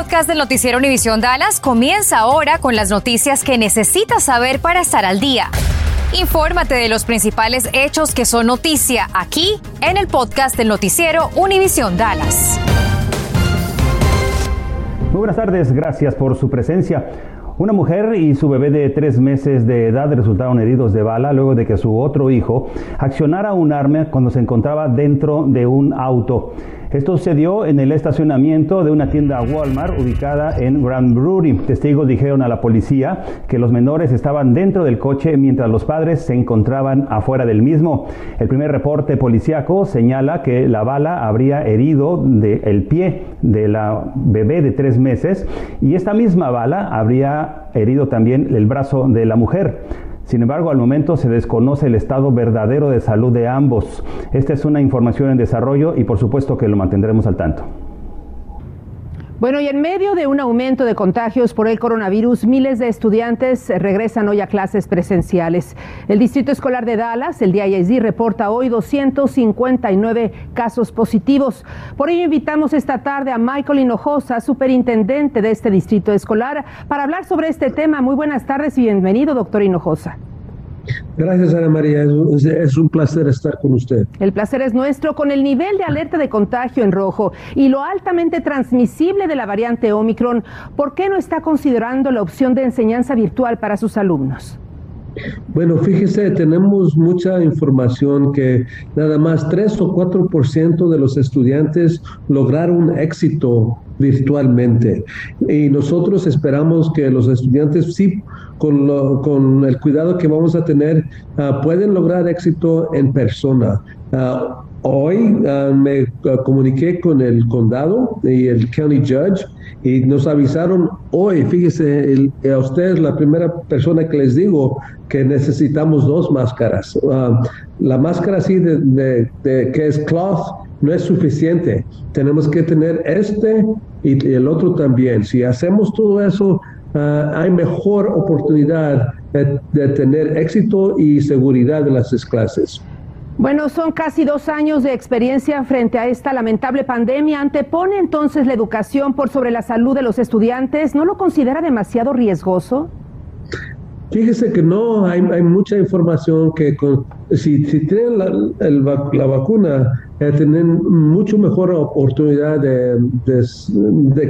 podcast del noticiero Univisión Dallas comienza ahora con las noticias que necesitas saber para estar al día. Infórmate de los principales hechos que son noticia aquí en el podcast del noticiero Univisión Dallas. Muy buenas tardes, gracias por su presencia. Una mujer y su bebé de tres meses de edad resultaron heridos de bala luego de que su otro hijo accionara un arma cuando se encontraba dentro de un auto. Esto sucedió en el estacionamiento de una tienda Walmart ubicada en Grand Brewery. Testigos dijeron a la policía que los menores estaban dentro del coche mientras los padres se encontraban afuera del mismo. El primer reporte policíaco señala que la bala habría herido el pie de la bebé de tres meses y esta misma bala habría herido también el brazo de la mujer. Sin embargo, al momento se desconoce el estado verdadero de salud de ambos. Esta es una información en desarrollo y por supuesto que lo mantendremos al tanto. Bueno, y en medio de un aumento de contagios por el coronavirus, miles de estudiantes regresan hoy a clases presenciales. El Distrito Escolar de Dallas, el DISD, reporta hoy 259 casos positivos. Por ello invitamos esta tarde a Michael Hinojosa, superintendente de este distrito escolar, para hablar sobre este tema. Muy buenas tardes y bienvenido, doctor Hinojosa. Gracias, Ana María. Es, un placer estar con usted. El placer es nuestro. Con el nivel de alerta de contagio en rojo y lo altamente transmisible de la variante Omicron, ¿por qué no está considerando la opción de enseñanza virtual para sus alumnos? Bueno, fíjese, tenemos mucha información que nada más 3 o 4% de los estudiantes lograron éxito virtualmente. Y nosotros esperamos que los estudiantes sí, con, con el cuidado que vamos a tener, uh, pueden lograr éxito en persona. Uh, hoy uh, me comuniqué con el condado y el county judge y nos avisaron hoy, fíjese, a usted es la primera persona que les digo que necesitamos dos máscaras. la máscara así de, de, que es cloth no es suficiente. Tenemos que tener este y el otro también. Si hacemos todo eso, ah, hay mejor oportunidad de, tener éxito y seguridad en las clases. Bueno, son casi dos años de experiencia frente a esta lamentable pandemia. ¿Antepone entonces la educación por sobre la salud de los estudiantes? ¿No lo considera demasiado riesgoso? Fíjese que no, hay, hay mucha información que si, si tienen la, la vacuna, eh, tienen mucho mejor oportunidad de,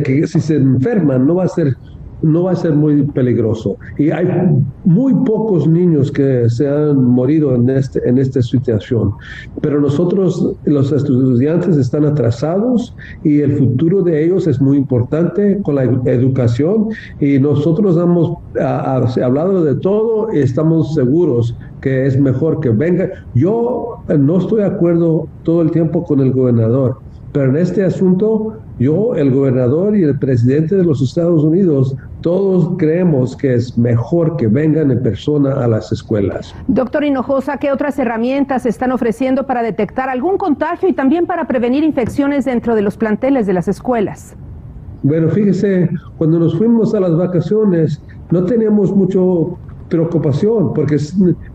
que si se enferman no va a ser no va a ser muy peligroso. Y hay muy pocos niños que se han morido en, este, en esta situación. Pero nosotros, los estudiantes, están atrasados y el futuro de ellos es muy importante con la educación. Y nosotros hemos hablado de todo y estamos seguros que es mejor que venga. Yo no estoy de acuerdo todo el tiempo con el gobernador pero en este asunto, yo, el gobernador y el presidente de los Estados Unidos, todos creemos que es mejor que vengan en persona a las escuelas. Doctor Hinojosa, ¿qué otras herramientas están ofreciendo para detectar algún contagio y también para prevenir infecciones dentro de los planteles de las escuelas? Bueno, fíjese, cuando nos fuimos a las vacaciones, no teníamos mucho preocupación, porque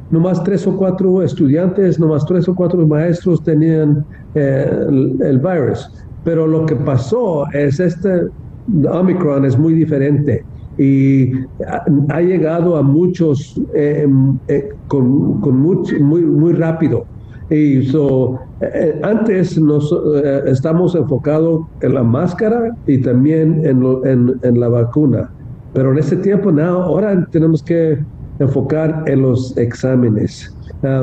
nomás tres o cuatro estudiantes, nomás tres o cuatro maestros tenían eh, el, virus. Pero lo que pasó es este Omicron es muy diferente y ha, llegado a muchos eh, eh, con, con muy, muy rápido. Y so, antes nos estamos enfocados en la máscara y también en, en, en la vacuna. Pero en este tiempo, now, ahora tenemos que enfocar en los exámenes.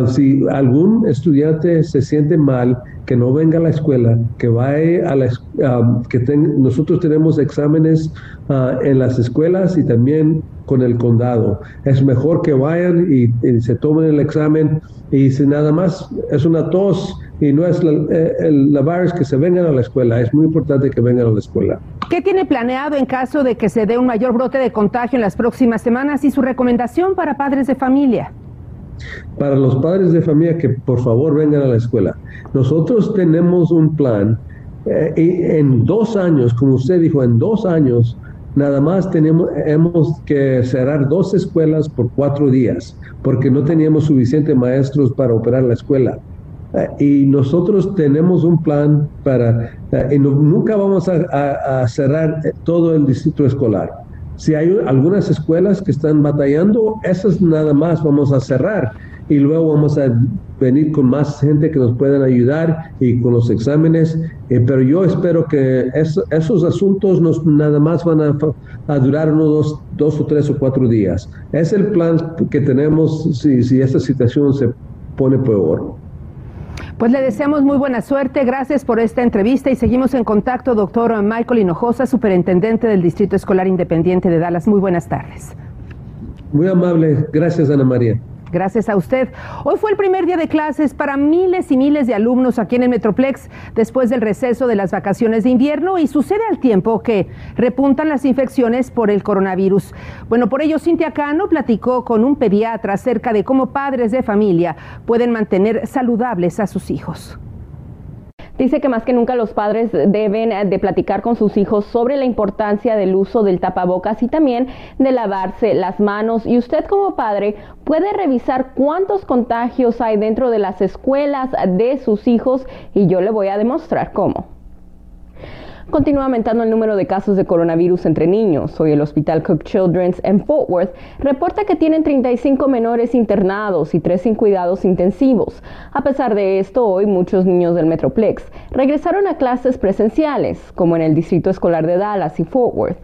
Si algún estudiante se siente mal, que no venga a la escuela, que vaya a la uh, que nosotros tenemos exámenes ah, en las escuelas y también con el condado. Es mejor que vayan y, se tomen el examen y si nada más es una tos y no es la, eh, el, virus que se vengan a la escuela. Es muy importante que vengan a la escuela. ¿Qué tiene planeado en caso de que se dé un mayor brote de contagio en las próximas semanas y su recomendación para padres de familia? Para los padres de familia que por favor vengan a la escuela. Nosotros tenemos un plan eh, y en dos años, como usted dijo, en dos años nada más tenemos hemos que cerrar dos escuelas por cuatro días porque no teníamos suficientes maestros para operar la escuela. eh, y nosotros tenemos un plan para, y nunca vamos a cerrar todo el distrito escolar. Si hay algunas escuelas que están batallando, esas nada más vamos a cerrar y luego vamos a venir con más gente que nos puedan ayudar y con los exámenes. Eh, pero yo espero que esos asuntos nos, nada más van a, durar unos dos, o tres o cuatro días. Es el plan que tenemos si, si esta situación se pone peor. Pues le deseamos muy buena suerte. Gracias por esta entrevista y seguimos en contacto, doctor Michael Hinojosa, superintendente del Distrito Escolar Independiente de Dallas. Muy buenas tardes. Muy amable. Gracias, Ana María. Gracias a usted. Hoy fue el primer día de clases para miles y miles de alumnos aquí en el Metroplex después del receso de las vacaciones de invierno y sucede al tiempo que repuntan las infecciones por el coronavirus. Bueno, por ello Cintia Cano platicó con un pediatra acerca de cómo padres de familia pueden mantener saludables a sus hijos. Dice que más que nunca los padres deben eh, de platicar con sus hijos sobre la importancia del uso del tapabocas y también de lavarse las manos. Y usted como padre puede revisar cuántos contagios hay dentro de las escuelas de sus hijos y yo le voy a demostrar cómo. Continúa aumentando el número de casos de coronavirus entre niños. Hoy el Hospital Cook Children's en Fort Worth reporta que tienen 35 menores internados y 3 sin cuidados intensivos. A pesar de esto, hoy muchos niños del Metroplex regresaron a clases presenciales, como en el Distrito Escolar de Dallas y Fort Worth.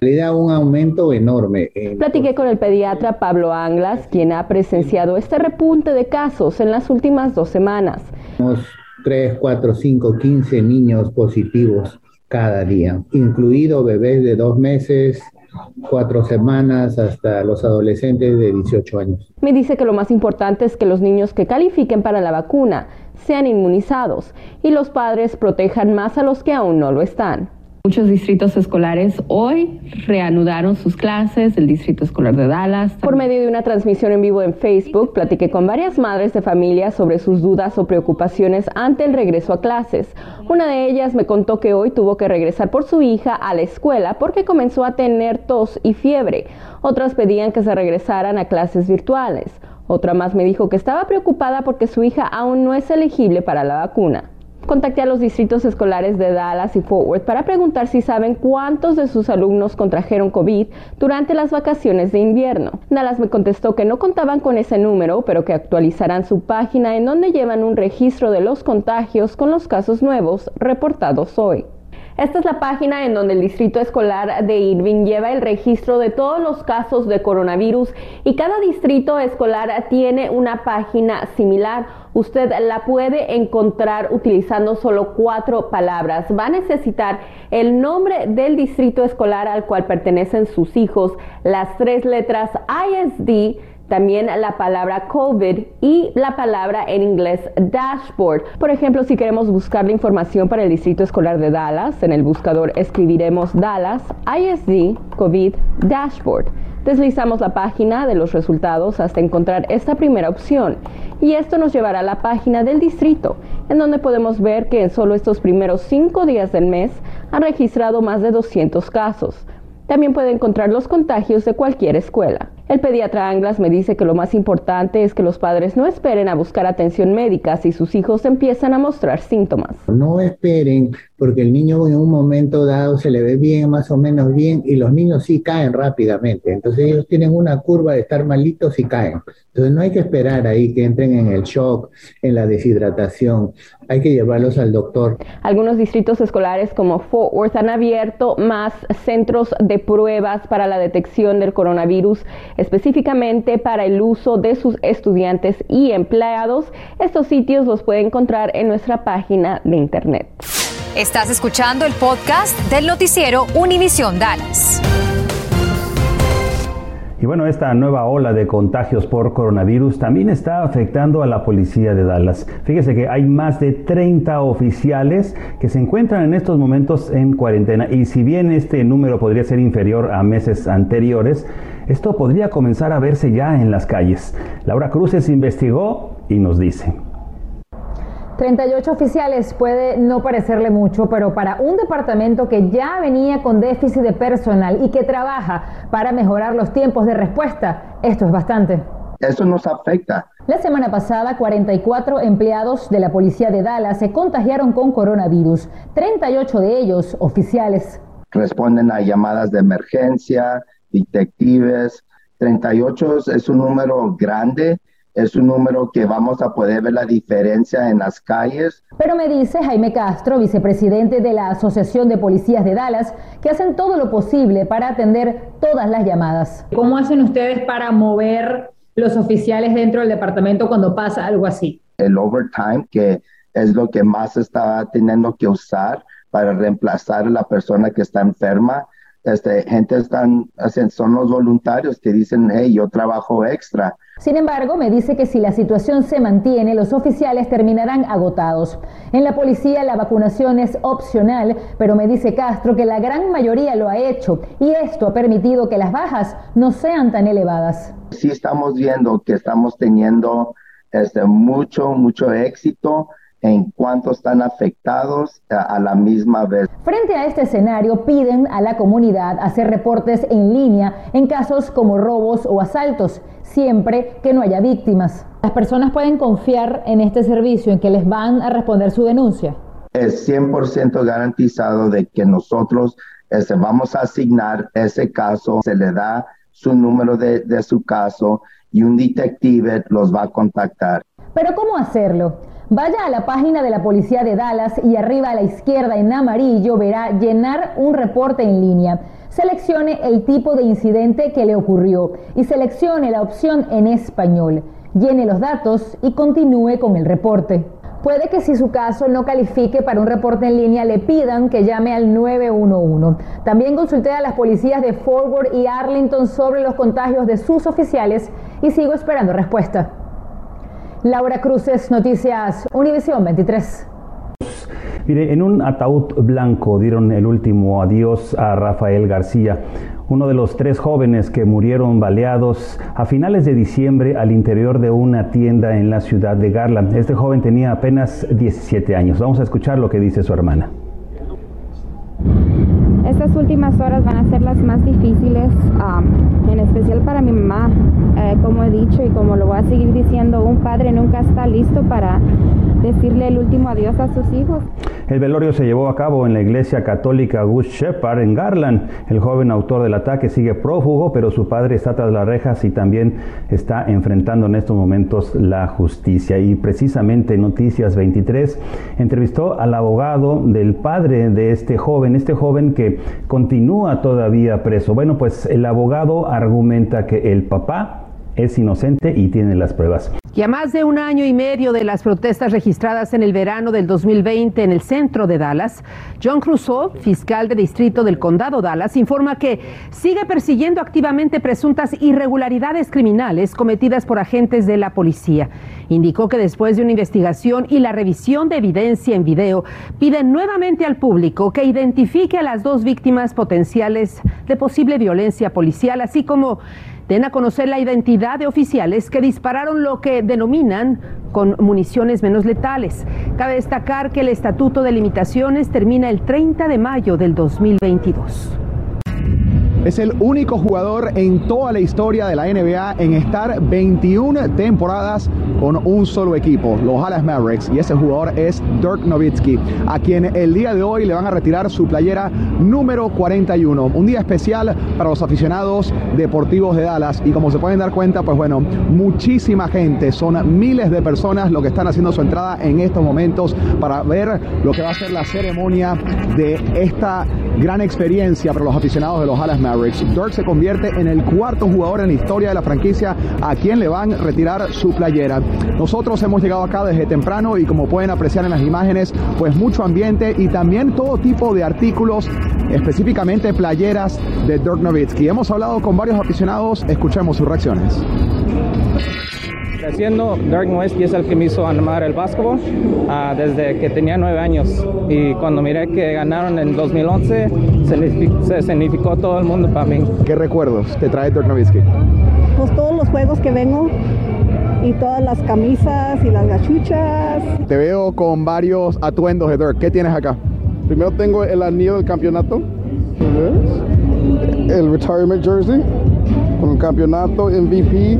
un aumento enorme. Platiqué con el pediatra Pablo Anglas, quien ha presenciado este repunte de casos en las últimas dos semanas. Tenemos 3, 4, 5, 15 niños positivos cada día, incluido bebés de dos meses, cuatro semanas hasta los adolescentes de 18 años. Me dice que lo más importante es que los niños que califiquen para la vacuna sean inmunizados y los padres protejan más a los que aún no lo están. Muchos distritos escolares hoy reanudaron sus clases, el Distrito Escolar de Dallas. Por medio de una transmisión en vivo en Facebook, platiqué con varias madres de familia sobre sus dudas o preocupaciones ante el regreso a clases. Una de ellas me contó que hoy tuvo que regresar por su hija a la escuela porque comenzó a tener tos y fiebre. Otras pedían que se regresaran a clases virtuales. Otra más me dijo que estaba preocupada porque su hija aún no es elegible para la vacuna. Contacté a los distritos escolares de Dallas y Fort Worth para preguntar si saben cuántos de sus alumnos contrajeron COVID durante las vacaciones de invierno. Dallas me contestó que no contaban con ese número, pero que actualizarán su página en donde llevan un registro de los contagios con los casos nuevos reportados hoy. Esta es la página en donde el Distrito Escolar de Irving lleva el registro de todos los casos de coronavirus y cada distrito escolar tiene una página similar. Usted la puede encontrar utilizando solo cuatro palabras. Va a necesitar el nombre del distrito escolar al cual pertenecen sus hijos, las tres letras ISD, también la palabra COVID y la palabra en inglés dashboard. Por ejemplo, si queremos buscar la información para el Distrito Escolar de Dallas, en el buscador escribiremos Dallas ISD COVID Dashboard. Deslizamos la página de los resultados hasta encontrar esta primera opción y esto nos llevará a la página del distrito, en donde podemos ver que en solo estos primeros cinco días del mes han registrado más de 200 casos. También puede encontrar los contagios de cualquier escuela. El pediatra Anglas me dice que lo más importante es que los padres no esperen a buscar atención médica si sus hijos empiezan a mostrar síntomas. No esperen porque el niño en un momento dado se le ve bien, más o menos bien, y los niños sí caen rápidamente. Entonces ellos tienen una curva de estar malitos y caen. Entonces no hay que esperar ahí que entren en el shock, en la deshidratación. Hay que llevarlos al doctor. Algunos distritos escolares como Fort Worth han abierto más centros de pruebas para la detección del coronavirus específicamente para el uso de sus estudiantes y empleados. Estos sitios los puede encontrar en nuestra página de internet. Estás escuchando el podcast del noticiero Univisión Dallas. Y bueno, esta nueva ola de contagios por coronavirus también está afectando a la policía de Dallas. Fíjese que hay más de 30 oficiales que se encuentran en estos momentos en cuarentena y si bien este número podría ser inferior a meses anteriores, esto podría comenzar a verse ya en las calles. Laura Cruces investigó y nos dice. 38 oficiales puede no parecerle mucho, pero para un departamento que ya venía con déficit de personal y que trabaja para mejorar los tiempos de respuesta, esto es bastante. Eso nos afecta La semana pasada, 44 empleados de la policía de Dallas se contagiaron con coronavirus, 38 de ellos oficiales. Responden a llamadas de emergencia, detectives. 38 es un número grande, es un número que vamos a poder ver la diferencia en las calles. Pero me dice Jaime Castro, vicepresidente de la Asociación de Policías de Dallas, que hacen todo lo posible para atender todas las llamadas. ¿Cómo hacen ustedes para mover los oficiales dentro del departamento cuando pasa algo así? El overtime, que es lo que más está teniendo que usar para reemplazar a la persona que está enferma. Este, gente están, son los voluntarios que dicen, hey, yo trabajo extra. Sin embargo, me dice que si la situación se mantiene, los oficiales terminarán agotados. En la policía la vacunación es opcional, pero me dice Castro que la gran mayoría lo ha hecho y esto ha permitido que las bajas no sean tan elevadas. Sí estamos viendo que estamos teniendo este, mucho, mucho éxito en cuanto están afectados a, la misma vez. Frente a este escenario, piden a la comunidad hacer reportes en línea en casos como robos o asaltos, siempre que no haya víctimas. ¿Las personas pueden confiar en este servicio, en que les van a responder su denuncia? Es 100% garantizado de que nosotros este, vamos a asignar ese caso, se le da su número de, de su caso y un detective los va a contactar. Pero ¿cómo hacerlo? Vaya a la página de la Policía de Dallas y arriba a la izquierda en amarillo verá llenar un reporte en línea. Seleccione el tipo de incidente que le ocurrió y seleccione la opción en español. Llene los datos y continúe con el reporte. Puede que si su caso no califique para un reporte en línea le pidan que llame al 911. También consulté a las policías de Forward y Arlington sobre los contagios de sus oficiales y sigo esperando respuesta. Laura Cruces, Noticias Univisión 23. Mire, en un ataúd blanco dieron el último adiós a Rafael García, uno de los tres jóvenes que murieron baleados a finales de diciembre al interior de una tienda en la ciudad de Garland. Este joven tenía apenas 17 años. Vamos a escuchar lo que dice su hermana. Estas últimas horas van a ser las más difíciles, en especial para mi mamá. Eh, como he dicho y como lo voy a seguir diciendo, un padre nunca está listo para decirle el último adiós a sus hijos. El velorio se llevó a cabo en la iglesia católica Good Shepherd en Garland. El joven autor del ataque sigue prófugo, pero su padre está tras las rejas y también está enfrentando en estos momentos la justicia. Y precisamente Noticias 23 entrevistó al abogado del padre de este joven, este joven que continúa todavía preso. Bueno, pues el abogado argumenta que el papá es inocente y tiene las pruebas. Y a más de un año y medio de las protestas registradas en el verano del 2020 en el centro de Dallas, John Crusoe, fiscal de distrito del condado Dallas, informa que sigue persiguiendo activamente presuntas irregularidades criminales cometidas por agentes de la policía. Indicó que después de una investigación y la revisión de evidencia en video, pide nuevamente al público que identifique a las dos víctimas potenciales de posible violencia policial, así como den a conocer la identidad de oficiales que dispararon lo que denominan con municiones menos letales. Cabe destacar que el Estatuto de Limitaciones termina el 30 de mayo del 2022. Es el único jugador en toda la historia de la NBA en estar 21 temporadas con un solo equipo, los Dallas Mavericks, y ese jugador es Dirk Nowitzki, a quien el día de hoy le van a retirar su playera número 41. Un día especial para los aficionados deportivos de Dallas y como se pueden dar cuenta, pues bueno, muchísima gente, son miles de personas lo que están haciendo su entrada en estos momentos para ver lo que va a ser la ceremonia de esta gran experiencia para los aficionados de los Dallas Mavericks. Dirk se convierte en el cuarto jugador en la historia de la franquicia a quien le van a retirar su playera. Nosotros hemos llegado acá desde temprano y como pueden apreciar en las imágenes, pues mucho ambiente y también todo tipo de artículos, específicamente playeras de Dirk Nowitzki. Hemos hablado con varios aficionados, escuchemos sus reacciones. Creciendo, Dirk Nowitzki es el que me hizo amar el básquetbol uh, desde que tenía nueve años. Y cuando miré que ganaron en 2011, se significó todo el mundo para mí. ¿Qué recuerdos te trae Dirk Nowitzki? Pues todos los juegos que vengo y todas las camisas y las gachuchas. Te veo con varios atuendos de Dirk. ¿Qué tienes acá? Primero tengo el anillo del campeonato, el retirement jersey con el campeonato MVP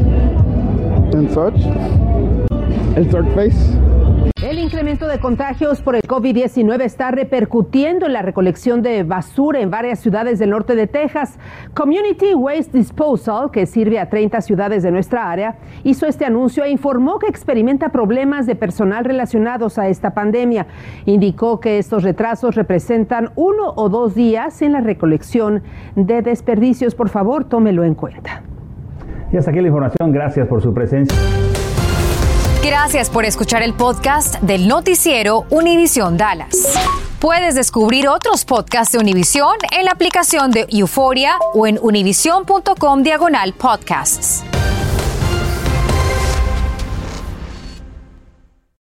el. El incremento de contagios por el COVID-19 está repercutiendo en la recolección de basura en varias ciudades del norte de Texas. Community Waste Disposal, que sirve a 30 ciudades de nuestra área, hizo este anuncio e informó que experimenta problemas de personal relacionados a esta pandemia. Indicó que estos retrasos representan uno o dos días en la recolección de desperdicios. Por favor, tómelo en cuenta. Aquí la información. Gracias por su presencia. Gracias por escuchar el podcast del noticiero Univisión Dallas. Puedes descubrir otros podcasts de Univisión en la aplicación de Euforia o en univision.com diagonal podcasts.